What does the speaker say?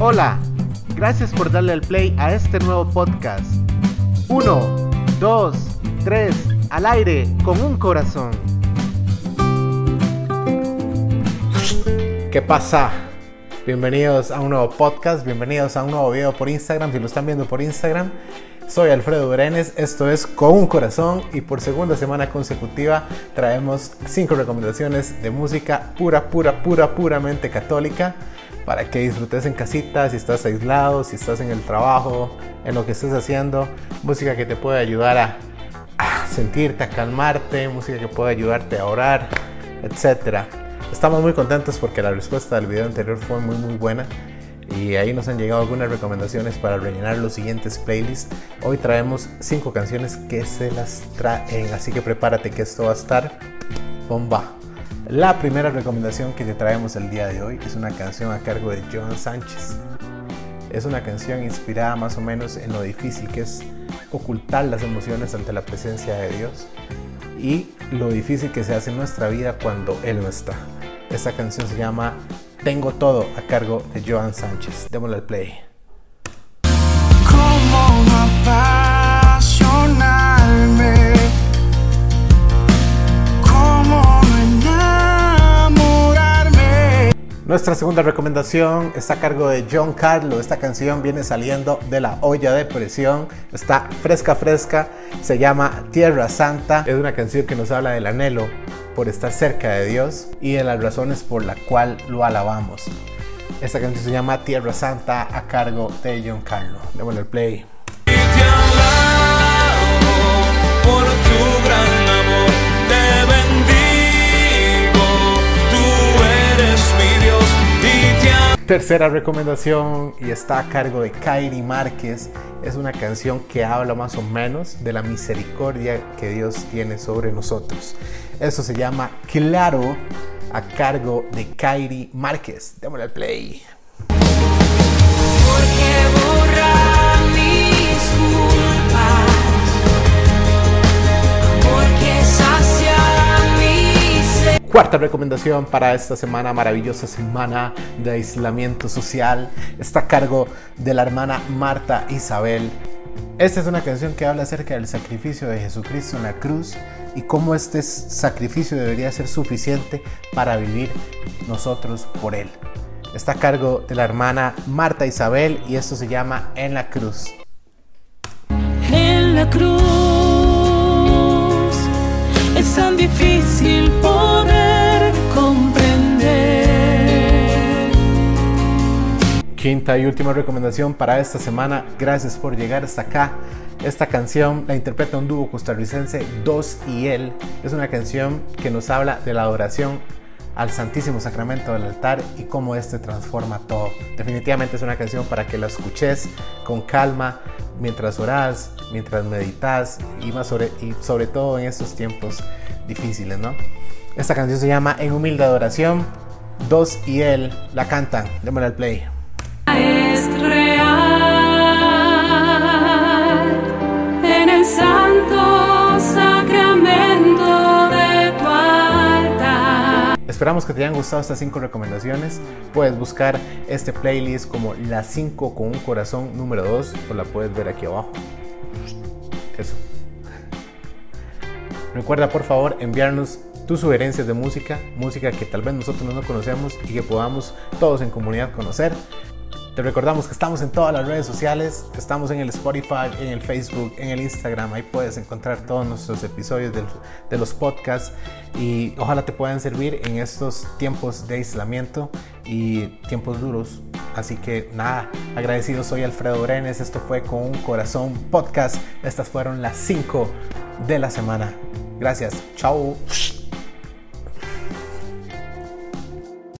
Hola, gracias por darle al play a este nuevo podcast. 1, 2, 3, al aire con un corazón. ¿Qué pasa? Bienvenidos a un nuevo podcast, bienvenidos a un nuevo video por Instagram, si lo están viendo por Instagram. Soy Alfredo Brenes, esto es Con un Corazón y por segunda semana consecutiva traemos cinco recomendaciones de música pura, pura, pura, puramente católica para que disfrutes en casita, si estás aislado, si estás en el trabajo, en lo que estés haciendo, música que te puede ayudar a, sentirte, a calmarte, música que puede ayudarte a orar, etc. Estamos muy contentos porque la respuesta del video anterior fue muy muy buena y ahí nos han llegado algunas recomendaciones para rellenar los siguientes playlists. Hoy traemos cinco canciones que se las traen, así que prepárate que esto va a estar bomba. La primera recomendación que te traemos el día de hoy es una canción a cargo de Joan Sánchez. Es una canción inspirada más o menos en lo difícil que es ocultar las emociones ante la presencia de Dios y lo difícil que se hace en nuestra vida cuando Él no está. Esta canción se llama Tengo todo a cargo de Joan Sánchez. Démosle al play. ¿Cómo Nuestra segunda recomendación está a cargo de John Carlo. Esta canción viene saliendo de la olla de presión. Está fresca, fresca. Se llama Tierra Santa. Es una canción que nos habla del anhelo por estar cerca de Dios y de las razones por la cual lo alabamos. Esta canción se llama Tierra Santa a cargo de John Carlo. Démosle el play. Tercera recomendación y está a cargo de Kairi Márquez. Es una canción que habla más o menos de la misericordia que Dios tiene sobre nosotros. Eso se llama Claro a cargo de Kairi Márquez. Démosle al play. Cuarta recomendación para esta semana, maravillosa semana de aislamiento social, está a cargo de la hermana Marta Isabel. Esta es una canción que habla acerca del sacrificio de Jesucristo en la cruz y cómo este sacrificio debería ser suficiente para vivir nosotros por él. Está a cargo de la hermana Marta Isabel y esto se llama En la cruz. En la cruz es tan difícil poder comprender. Quinta y última recomendación para esta semana. Gracias por llegar hasta acá. Esta canción la interpreta un dúo costarricense, Dos y Él. Es una canción que nos habla de la adoración al Santísimo Sacramento del altar y cómo este transforma todo. Definitivamente es una canción para que la escuches con calma mientras oras, mientras meditas y, más sobre, y sobre todo en estos tiempos difíciles, ¿no? Esta canción se llama En humilde adoración. Dos y Él la cantan. Démosle al play. Es real en el santo sacramento de tu altar. Esperamos que te hayan gustado estas 5 recomendaciones. Puedes buscar este playlist como las 5 con un corazón número 2, o la puedes ver aquí abajo. Eso. Recuerda por favor enviarnos tus sugerencias de música, música que tal vez nosotros no conocemos y que podamos todos en comunidad conocer. Te recordamos que estamos en todas las redes sociales, estamos en el Spotify, en el Facebook, en el Instagram, ahí puedes encontrar todos nuestros episodios del- de los podcasts y ojalá te puedan servir en estos tiempos de aislamiento y tiempos duros. Así que nada, agradecido soy Alfredo Brenes, esto fue con un corazón podcast, estas fueron las 5 de la semana. Gracias, chao.